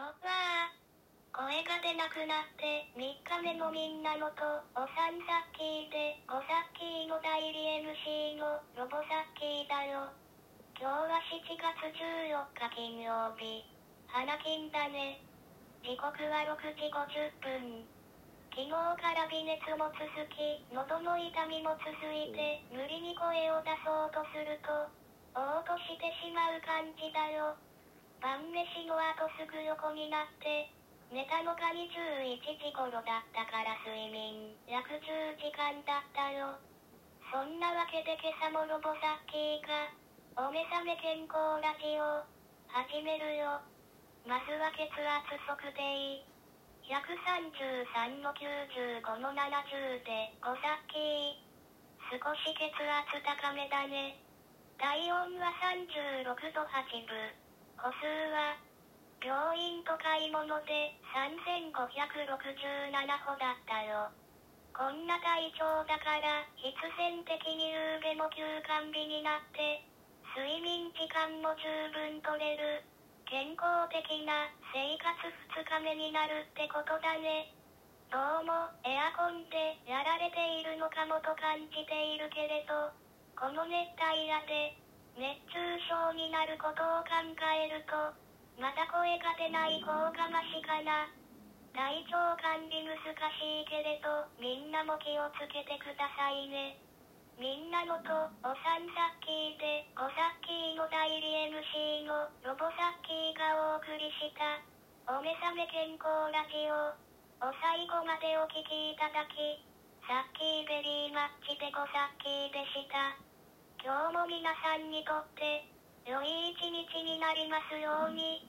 わあ、声が出なくなって3日目のみんなのと、おさんさっきーで、ごさっきーの代理 MC のロボさっきーだよ。今日は7月14日金曜日。花金だね。時刻は6時50分。昨日から微熱も続き、喉の痛みも続いて、無理に声を出そうとすると、おうとしてしまう感じだよ。晩飯の後すぐ横になって、寝たのが21時頃だったから睡眠約10時間だったよ。そんなわけで今朝もロボサッキーが、お目覚め健康ラジオ、始めるよ。まずは血圧測定。133の95の70で5サッキー。少し血圧高めだね。体温は36度8分。歩数は、病院と買い物で3567歩だったよ。こんな体調だから、必然的に夕べも休館日になって、睡眠時間も十分取れる。健康的な生活2日目になるってことだね。どうも、エアコンでやられているのかもと感じているけれど、この熱帯夜で、熱中症になることを考えると、まだ声が出ない方がマシかな。体調管理難しいけれど、みんなも気をつけてくださいね。みんなのと、おさんさっきーで、ごさっきーの代理 MC の、ロボさっきーがお送りした、お目覚め健康ラジオ、を最後までお聞きいただき、さっきーベリーマッチでごさっきーでした。今日も皆さんにとって、良い一日になりますように。